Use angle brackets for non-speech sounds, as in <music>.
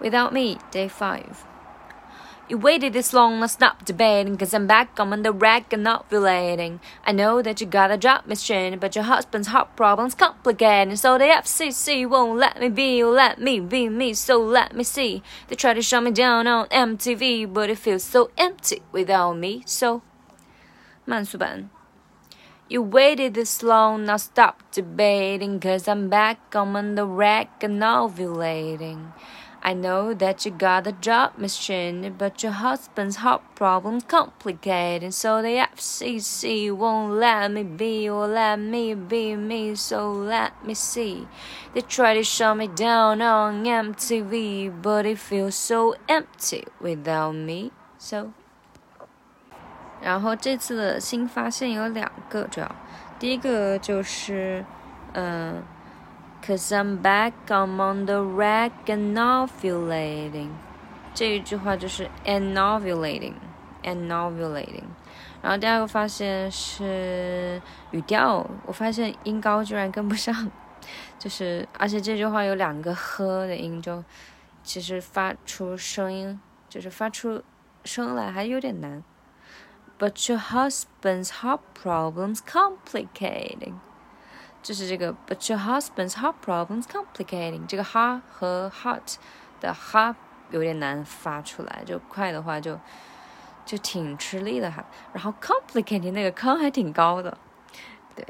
Without Me, Day 5. You waited this long, let's stop debating, cause I'm back, I'm on the rack and ovulating. I know that you got a job Ms. Cheney, but your husband's heart problem's complicated, so the FCC won't let me be, let me be me, so let me see. They try to shut me down on MTV, but it feels so empty without me, so. You waited this long, now stop debating, cause I'm back, I'm on the rack and ovulating. I know that you got a job Ms. Cheney, but your husband's heart problem complicated, so the FCC won't let me be or let me be me, so let me see. They try to shut me down on MTV, but it feels so empty without me, so. 然后这次的新发现有两个，主要第一个就是，嗯、呃。，Cause I'm back, I'm on the rack and ovulating，这一句话就是 and ovulating and ovulating。然后第二个发现是语调，我发现音高居然跟不上，就是而且这句话有两个呵的音，就其实发出声音，就是发出声来还有点难。But <laughs> your husband's heart problems complicating， 就是这个。But your husband's heart problems complicating，这个哈和 heart 的哈有点难发出来，就快的话就就挺吃力的哈。然后 complicating 那个坑还挺高的，对。